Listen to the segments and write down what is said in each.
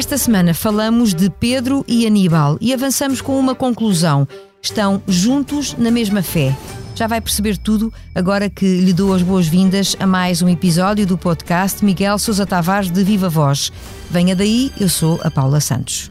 Esta semana falamos de Pedro e Aníbal e avançamos com uma conclusão. Estão juntos na mesma fé. Já vai perceber tudo agora que lhe dou as boas-vindas a mais um episódio do podcast Miguel Sousa Tavares de Viva Voz. Venha daí, eu sou a Paula Santos.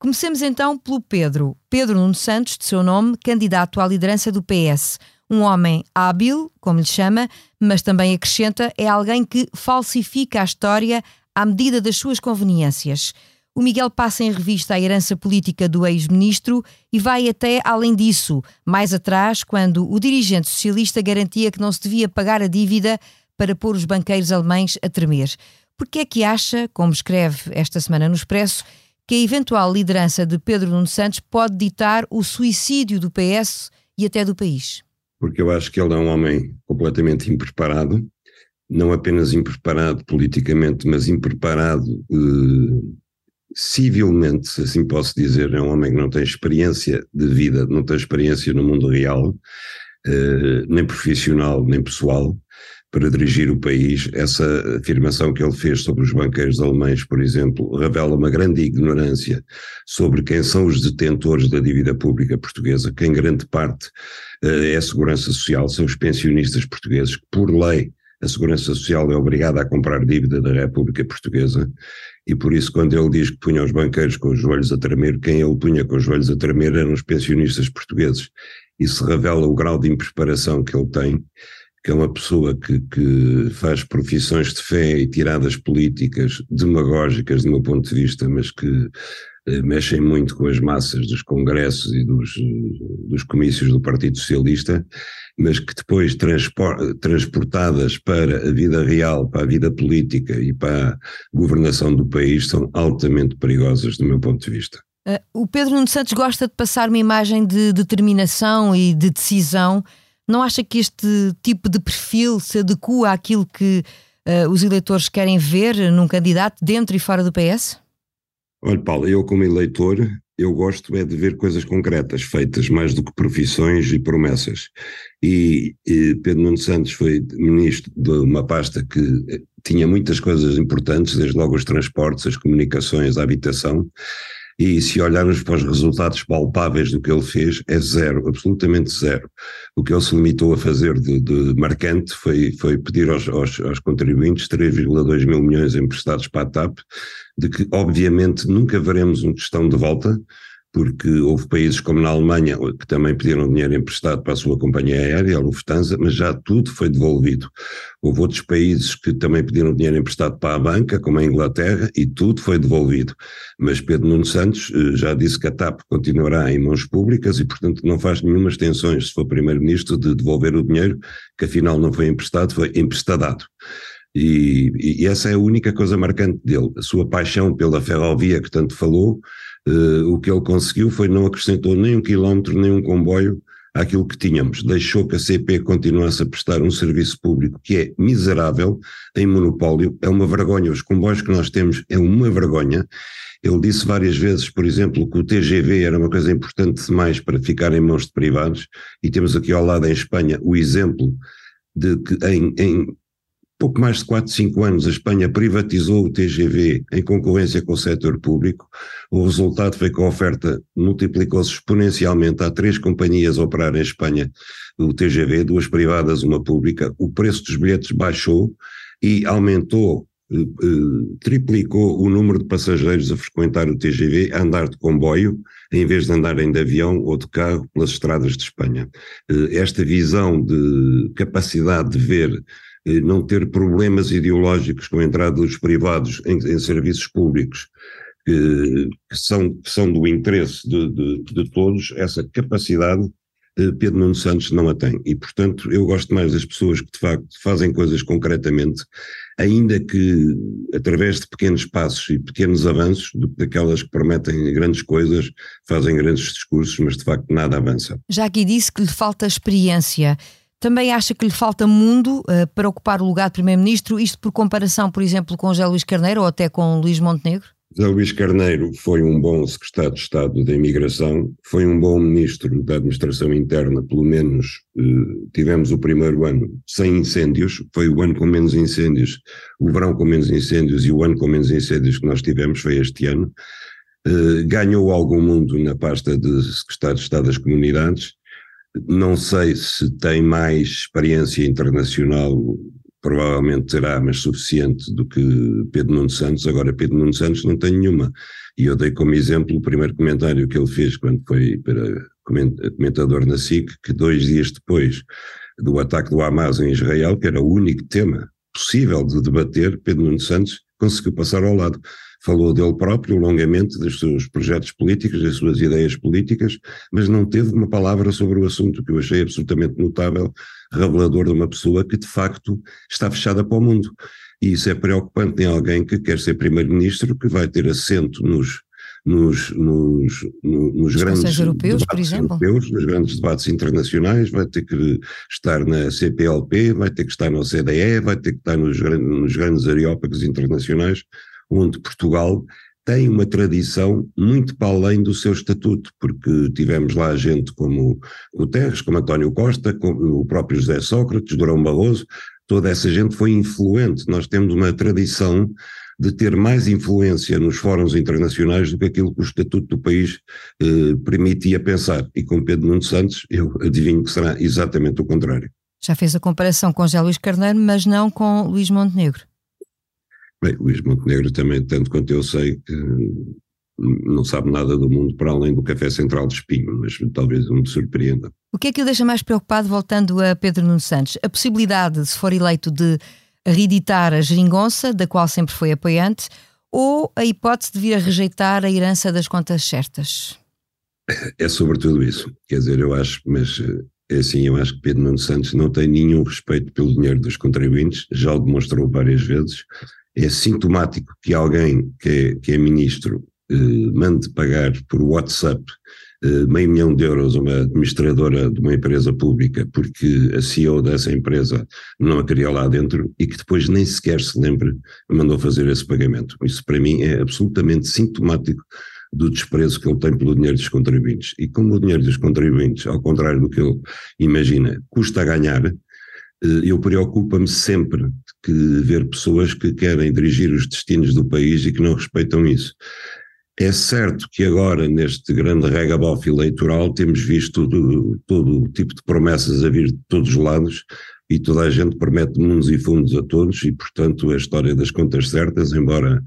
Comecemos então pelo Pedro. Pedro Nuno Santos, de seu nome, candidato à liderança do PS. Um homem hábil, como lhe chama, mas também acrescenta, é alguém que falsifica a história à medida das suas conveniências. O Miguel passa em revista a herança política do ex-ministro e vai até além disso, mais atrás, quando o dirigente socialista garantia que não se devia pagar a dívida para pôr os banqueiros alemães a tremer. Por que é que acha, como escreve esta semana no Expresso, que a eventual liderança de Pedro Nuno Santos pode ditar o suicídio do PS e até do país? Porque eu acho que ele é um homem completamente impreparado, não apenas impreparado politicamente, mas impreparado eh, civilmente, se assim posso dizer. É um homem que não tem experiência de vida, não tem experiência no mundo real, eh, nem profissional, nem pessoal para dirigir o país. Essa afirmação que ele fez sobre os banqueiros alemães, por exemplo, revela uma grande ignorância sobre quem são os detentores da dívida pública portuguesa, que em grande parte eh, é a Segurança Social, são os pensionistas portugueses, que por lei a Segurança Social é obrigada a comprar dívida da República Portuguesa e por isso quando ele diz que punha os banqueiros com os joelhos a tremer, quem ele punha com os joelhos a tremer eram os pensionistas portugueses. Isso revela o grau de impreparação que ele tem que é uma pessoa que, que, faz profissões de fé e tiradas políticas demagógicas, do meu ponto de vista, mas que eh, mexem muito com as massas dos congressos e dos, dos comícios do Partido Socialista, mas que depois transportadas para a vida real, para a vida política e para a governação do país, são altamente perigosas, do meu ponto de vista. Uh, o Pedro Nuno Santos gosta de passar uma imagem de determinação e de decisão não acha que este tipo de perfil se adequa àquilo que uh, os eleitores querem ver num candidato dentro e fora do PS? Olha, Paulo, eu como eleitor, eu gosto é de ver coisas concretas feitas, mais do que profissões e promessas. E, e Pedro Nuno Santos foi ministro de uma pasta que eh, tinha muitas coisas importantes, desde logo os transportes, as comunicações, a habitação, e se olharmos para os resultados palpáveis do que ele fez, é zero, absolutamente zero. O que ele se limitou a fazer de, de marcante foi, foi pedir aos, aos, aos contribuintes 3,2 mil milhões emprestados para a TAP, de que obviamente nunca veremos um questão de volta, porque houve países como na Alemanha que também pediram dinheiro emprestado para a sua companhia aérea, a Lufthansa, mas já tudo foi devolvido. Houve outros países que também pediram dinheiro emprestado para a banca, como a Inglaterra, e tudo foi devolvido. Mas Pedro Nuno Santos eh, já disse que a TAP continuará em mãos públicas e, portanto, não faz nenhumas tensões, se for Primeiro-Ministro, de devolver o dinheiro, que afinal não foi emprestado, foi emprestadado. E, e essa é a única coisa marcante dele, a sua paixão pela ferrovia que tanto falou, Uh, o que ele conseguiu foi não acrescentou nem um quilómetro, nem um comboio àquilo que tínhamos. Deixou que a CP continuasse a prestar um serviço público que é miserável, em monopólio, é uma vergonha. Os comboios que nós temos é uma vergonha. Ele disse várias vezes, por exemplo, que o TGV era uma coisa importante demais para ficar em mãos de privados, e temos aqui ao lado em Espanha o exemplo de que em, em pouco mais de 4, 5 anos, a Espanha privatizou o TGV em concorrência com o setor público. O resultado foi que a oferta multiplicou-se exponencialmente. Há três companhias a operar em Espanha o TGV, duas privadas, uma pública. O preço dos bilhetes baixou e aumentou, eh, eh, triplicou o número de passageiros a frequentar o TGV, a andar de comboio, em vez de andarem de avião ou de carro pelas estradas de Espanha. Eh, esta visão de capacidade de ver não ter problemas ideológicos com a entrada dos privados em, em serviços públicos que, que, são, que são do interesse de, de, de todos, essa capacidade eh, Pedro Nuno Santos não a tem. E, portanto, eu gosto mais das pessoas que, de facto, fazem coisas concretamente ainda que através de pequenos passos e pequenos avanços, do que daquelas que prometem grandes coisas, fazem grandes discursos, mas de facto nada avança. Já aqui disse que lhe falta experiência. Também acha que lhe falta mundo uh, para ocupar o lugar de Primeiro-Ministro, isto por comparação, por exemplo, com José Luís Carneiro ou até com Luís Montenegro? José Luís Carneiro foi um bom secretário de Estado da Imigração, foi um bom ministro da Administração Interna, pelo menos eh, tivemos o primeiro ano sem incêndios, foi o ano com menos incêndios, o verão com menos incêndios e o ano com menos incêndios que nós tivemos foi este ano. Eh, ganhou algum mundo na pasta de secretário de Estado das Comunidades, não sei se tem mais experiência internacional provavelmente terá, mas suficiente do que Pedro Nuno Santos. Agora, Pedro Nuno Santos não tem nenhuma. E eu dei como exemplo o primeiro comentário que ele fez quando foi para comentador na SIC, que dois dias depois do ataque do Hamas em Israel, que era o único tema possível de debater, Pedro Nuno Santos conseguiu passar ao lado. Falou dele próprio longamente, dos seus projetos políticos, das suas ideias políticas, mas não teve uma palavra sobre o assunto, que eu achei absolutamente notável, revelador de uma pessoa que de facto está fechada para o mundo. E isso é preocupante em alguém que quer ser primeiro-ministro, que vai ter assento nos, nos, nos, nos, grandes europeus, por exemplo. europeus, nos grandes debates internacionais, vai ter que estar na CPLP, vai ter que estar na OCDE, vai ter que estar nos, nos grandes areópagos internacionais, onde Portugal tem uma tradição muito para além do seu estatuto, porque tivemos lá gente como Guterres, como António Costa, como o próprio José Sócrates, Durão Barroso, toda essa gente foi influente. Nós temos uma tradição de ter mais influência nos fóruns internacionais do que aquilo que o estatuto do país eh, permitia pensar. E com Pedro Nuno Santos, eu adivinho que será exatamente o contrário. Já fez a comparação com José Luís Carneiro, mas não com Luís Montenegro. Bem, Luís Montenegro também, tanto quanto eu sei, que não sabe nada do mundo para além do café central de espinho, mas talvez me surpreenda. O que é que o deixa mais preocupado, voltando a Pedro Nuno Santos? A possibilidade, se for eleito, de reeditar a geringonça, da qual sempre foi apoiante, ou a hipótese de vir a rejeitar a herança das contas certas? É sobretudo isso. Quer dizer, eu acho, mas é assim, eu acho que Pedro Nuno Santos não tem nenhum respeito pelo dinheiro dos contribuintes, já o demonstrou várias vezes é sintomático que alguém que é, que é ministro eh, mande pagar por WhatsApp eh, meio milhão de euros a uma administradora de uma empresa pública porque a CEO dessa empresa não a queria lá dentro e que depois nem sequer se lembre mandou fazer esse pagamento. Isso para mim é absolutamente sintomático do desprezo que ele tem pelo dinheiro dos contribuintes. E como o dinheiro dos contribuintes, ao contrário do que ele imagina, custa a ganhar, eh, eu preocupa-me sempre que ver pessoas que querem dirigir os destinos do país e que não respeitam isso. É certo que agora, neste grande regabof eleitoral, temos visto todo, todo o tipo de promessas a vir de todos os lados e toda a gente promete mundos e fundos a todos e, portanto, a história das contas certas, embora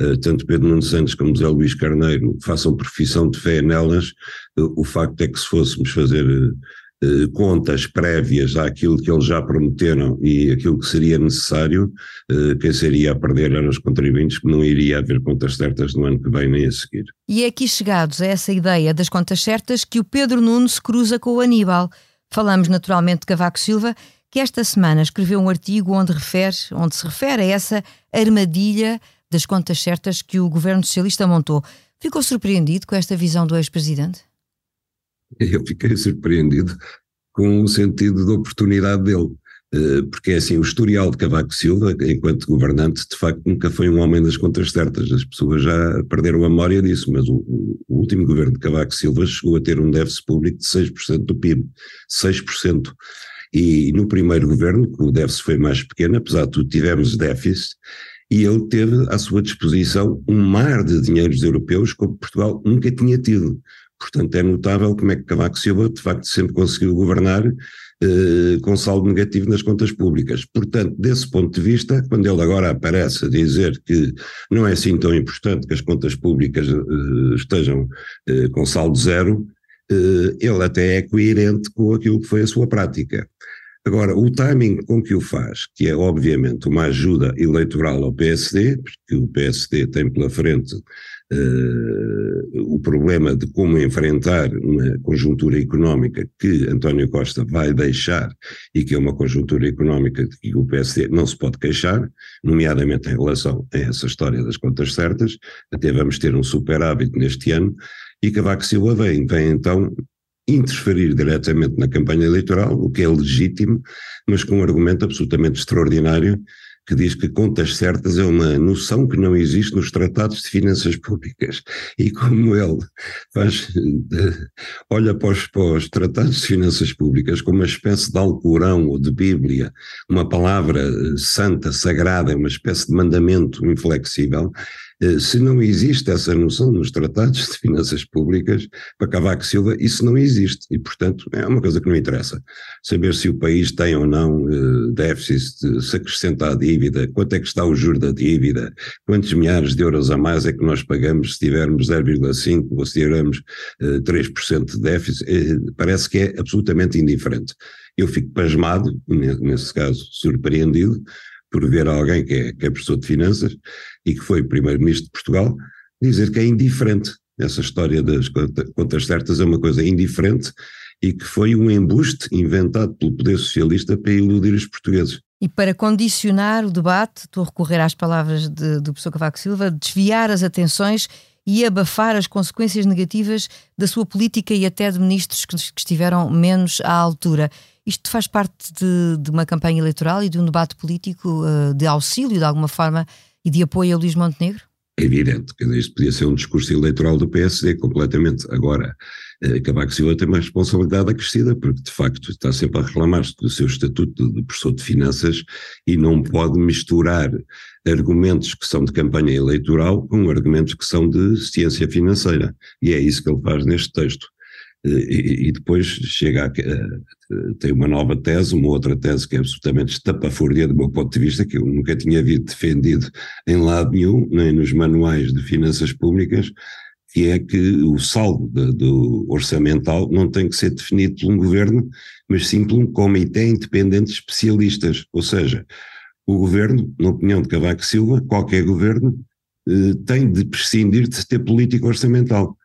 uh, tanto Pedro Nuno Santos como José Luís Carneiro façam profissão de fé nelas, uh, o facto é que se fôssemos fazer uh, eh, contas prévias àquilo que eles já prometeram e aquilo que seria necessário, eh, quem seria a perder eram os contribuintes, que não iria haver contas certas no ano que vem nem a seguir. E é aqui chegados a essa ideia das contas certas que o Pedro Nuno se cruza com o Aníbal. Falamos naturalmente de Cavaco Silva, que esta semana escreveu um artigo onde, refere, onde se refere a essa armadilha das contas certas que o governo socialista montou. Ficou surpreendido com esta visão do ex-presidente? eu fiquei surpreendido com o sentido de oportunidade dele. Eh, porque é assim, o historial de Cavaco Silva, enquanto governante, de facto nunca foi um homem das contas certas. As pessoas já perderam a memória disso, mas o, o último governo de Cavaco Silva chegou a ter um déficit público de 6% do PIB. 6%. E no primeiro governo, o déficit foi mais pequeno, apesar de tudo, tivemos déficit, e ele teve à sua disposição um mar de dinheiros europeus como Portugal nunca tinha tido. Portanto, é notável como é que Cavaco Silva, de facto, sempre conseguiu governar eh, com saldo negativo nas contas públicas. Portanto, desse ponto de vista, quando ele agora aparece a dizer que não é assim tão importante que as contas públicas eh, estejam eh, com saldo zero, eh, ele até é coerente com aquilo que foi a sua prática. Agora, o timing com que o faz, que é obviamente uma ajuda eleitoral ao PSD, porque o PSD tem pela frente uh, o problema de como enfrentar uma conjuntura económica que António Costa vai deixar e que é uma conjuntura económica que o PSD não se pode queixar, nomeadamente em relação a essa história das contas certas, até vamos ter um superávit neste ano, e Cavaco Silva vem, vem então interferir diretamente na campanha eleitoral, o que é legítimo, mas com um argumento absolutamente extraordinário que diz que contas certas é uma noção que não existe nos tratados de finanças públicas. E como ele faz, olha para os, para os tratados de finanças públicas como uma espécie de Alcorão ou de Bíblia, uma palavra santa, sagrada, uma espécie de mandamento inflexível, eh, se não existe essa noção nos tratados de finanças públicas, para Cavaco Silva, isso não existe. E, portanto, é uma coisa que não interessa. Saber se o país tem ou não eh, déficit, se acrescenta a dívida, quanto é que está o juro da dívida, quantos milhares de euros a mais é que nós pagamos se tivermos 0,5% ou se tivermos 3% de déficit, eh, parece que é absolutamente indiferente. Eu fico pasmado, nesse caso surpreendido, por ver alguém que é, que é professor de finanças e que foi primeiro-ministro de Portugal dizer que é indiferente. Essa história das contas certas é uma coisa indiferente e que foi um embuste inventado pelo poder socialista para iludir os portugueses. E para condicionar o debate, estou a recorrer às palavras de, do professor Cavaco Silva, desviar as atenções e abafar as consequências negativas da sua política e até de ministros que, que estiveram menos à altura. Isto faz parte de, de, uma campanha eleitoral e de um debate político uh, de auxílio, de alguma forma, e de apoio a Luís Montenegro? É evidente, que isto podia ser um discurso eleitoral do PSD completamente. Agora, uh, Cavaco Silva tem uma responsabilidade acrescida, porque de facto está sempre a reclamar-se do seu estatuto de professor de finanças e não pode misturar argumentos que são de campanha eleitoral com argumentos que são de ciência financeira. E é isso que ele faz neste texto. E, depois chega a, tem uma nova tese, uma outra tese que é absolutamente estapafúrdia do meu ponto de vista, que eu nunca tinha visto defendido em lado nenhum, nem nos manuais de finanças públicas, que é que o saldo de, do orçamental não tem que ser definido por um governo, mas sim por um comitê independente de especialistas, ou seja, o governo, na opinião de Cavaco Silva, qualquer governo, eh, tem de prescindir de ter política orçamental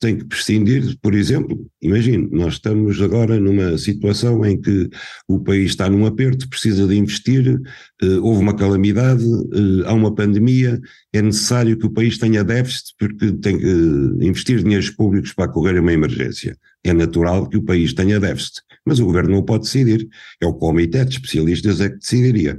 tem que prescindir, por exemplo, imagine, nós estamos agora numa situação em que o país está num aperto, precisa de investir, eh, houve uma calamidade, eh, há uma pandemia, é necessário que o país tenha déficit porque tem que investir dinheiros públicos para correr uma emergência. É natural que o país tenha déficit, mas o governo não pode decidir, é o comitê de especialistas é que decidiria.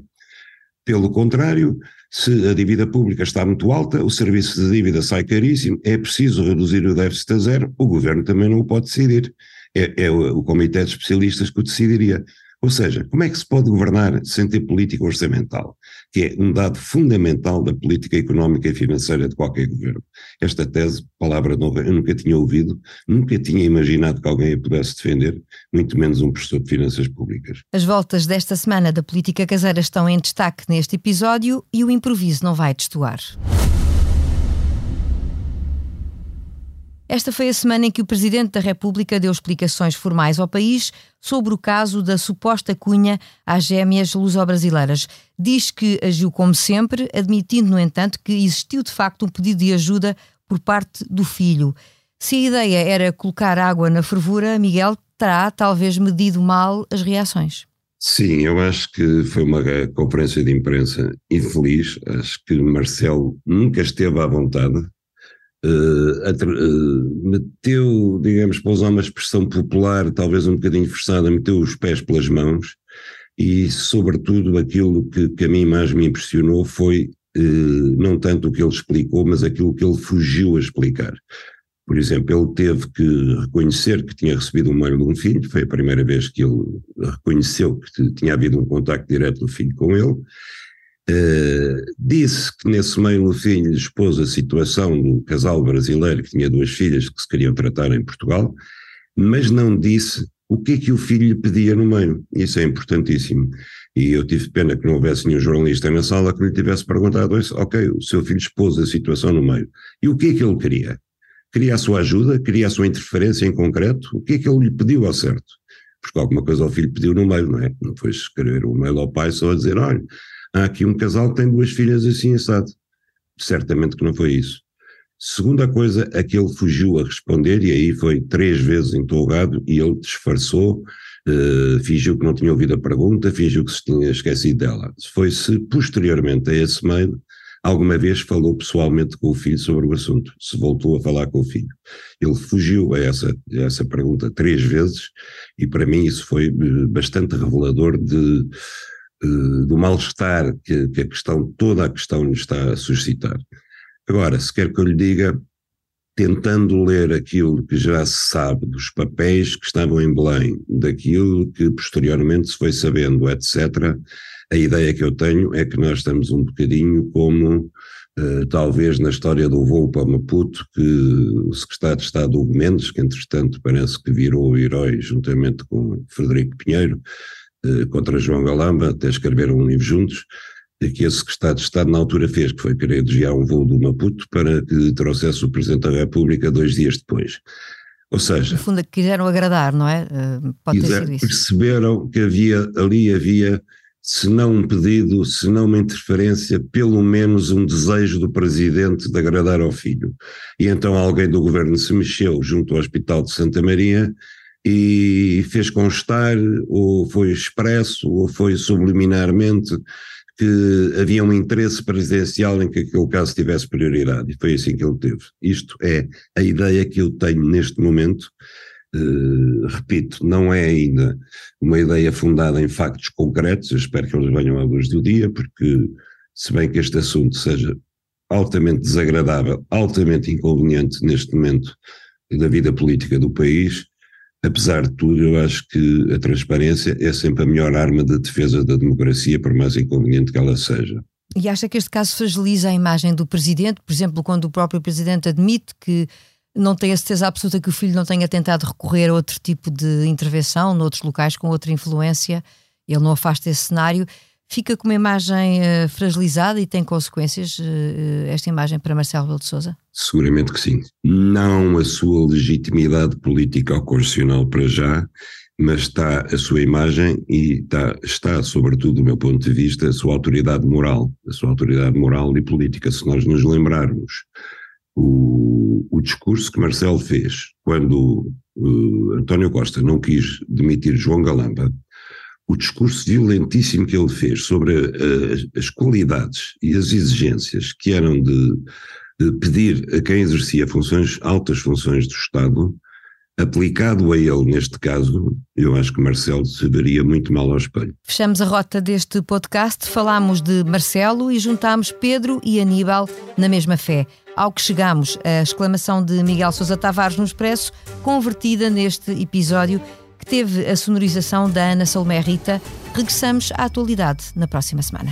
Pelo contrário, se a dívida pública está muito alta, o serviço de dívida sai caríssimo, é preciso reduzir o déficit a zero, o governo também não o pode decidir. É, é o, o comitê de especialistas que o decidiria. Ou seja, como é que se pode governar sem ter política orçamental, que é um dado fundamental da política económica e financeira de qualquer governo? Esta tese, palavra nova, eu nunca tinha ouvido, nunca tinha imaginado que alguém a pudesse defender, muito menos um professor de finanças públicas. As voltas desta semana da política caseira estão em destaque neste episódio e o improviso não vai destoar. Esta foi a semana em que o Presidente da República deu explicações formais ao país sobre o caso da suposta cunha às gêmeas luso-brasileiras. Diz que agiu como sempre, admitindo, no entanto, que existiu de facto um pedido de ajuda por parte do filho. Se a ideia era colocar água na fervura, Miguel terá talvez medido mal as reações. Sim, eu acho que foi uma conferência de imprensa infeliz. Acho que Marcelo nunca esteve à vontade uh, meteu, digamos, para usar uma expressão popular, talvez um bocadinho forçada, meteu os pés pelas mãos e, sobretudo, aquilo que, que a mim mais me impressionou foi uh, não tanto o que ele explicou, mas aquilo que ele fugiu a explicar. Por exemplo, ele teve que reconhecer que tinha recebido um mail de um filho, foi a primeira vez que ele reconheceu que tinha havido um contacto direto do filho com ele, Uh, disse que nesse meio o filho expôs a situação do casal brasileiro que tinha duas filhas que se queriam tratar em Portugal, mas não disse o que é que o filho lhe pedia no meio. Isso é importantíssimo. E eu tive pena que não houvesse nenhum jornalista na sala que lhe tivesse perguntado isso. Ok, o seu filho expôs a situação no meio. E o que é que ele queria? Queria a sua ajuda? Queria a sua interferência em concreto? O que é que ele lhe pediu ao certo? Porque alguma coisa o filho pediu no meio, não é? Não foi escrever um mail ao pai só a dizer, olha, há aqui um casal que tem duas filhas assim assado. Certamente que não foi isso. Segunda coisa é que ele fugiu a responder e aí foi três vezes interrogado e ele disfarçou, uh, fingiu que não tinha ouvido a pergunta, fingiu que se tinha esquecido dela. Foi-se posteriormente a esse mail alguma vez falou pessoalmente com o filho sobre o assunto, se voltou a falar com o filho. Ele fugiu a essa, a essa pergunta três vezes e para mim isso foi eh, bastante revelador de, do mal-estar que, que a questão, toda a questão lhe está a suscitar. Agora, se quer que eu lhe diga, tentando ler aquilo que já se sabe dos papéis que estavam em Belém, daquilo que posteriormente se foi sabendo, etc., a ideia que eu tenho é que nós estamos um bocadinho como Uh, talvez na história do voo para Maputo, que o secretário de Estado Hugo Mendes, que entretanto parece que virou herói juntamente com Frederico Pinheiro, contra João Galamba, até escreveram um livro juntos, que esse secretário de Estado na altura fez, que foi querer desviar um voo do Maputo para que trouxesse o Presidente da República dois dias depois. Ou seja... No fundo, quiseram agradar, não é? Uh, pode ter sido isso. Perceberam que havia, ali havia, se não um pedido, se não uma interferência, pelo menos um desejo do Presidente de agradar ao filho. E então alguém do Governo se mexeu junto ao Hospital de Santa Maria e fez constar, ou foi expresso, ou foi subliminarmente, que havia um interesse presidencial em que aquele caso tivesse prioridade, e foi assim que ele teve. Isto é a ideia que eu tenho neste momento. Uh, repito, não é ainda uma ideia fundada em factos concretos, eu espero que eles venham à luz do dia, porque, se bem que este assunto seja altamente desagradável, altamente inconveniente neste momento da vida política do país, apesar de tudo, eu acho que a transparência é sempre a melhor arma de defesa da democracia, por mais inconveniente que ela seja. E acha que este caso fragiliza a imagem do presidente? Por exemplo, quando o próprio presidente admite que não tem a certeza absoluta que o filho não tenha tentado recorrer a outro tipo de intervenção, noutros locais com outra influência, ele não afasta esse cenário fica com uma imagem uh, fragilizada e tem consequências uh, esta imagem para Marcelo Rebelo de Sousa? Seguramente que sim. Não a sua legitimidade política ou constitucional para já, mas está a sua imagem e está, está, sobretudo do meu ponto de vista, a sua autoridade moral, a sua autoridade moral e política. Se nós nos lembrarmos o, o discurso que Marcelo fez quando uh, António Costa não quis demitir João Galamba, o discurso violentíssimo que ele fez sobre a, as qualidades e as exigências que eram de, pedir a quem exercia funções, altas funções do Estado, aplicado a ele neste caso, eu acho que Marcelo se veria muito mal ao espelho. Fechamos a rota deste podcast, falámos de Marcelo e juntámos Pedro e Aníbal na mesma fé. Ao que chegamos, a exclamação de Miguel Sousa Tavares no Expresso, convertida neste episódio que teve a sonorização da Ana Salomé Rita. Regressamos à atualidade na próxima semana.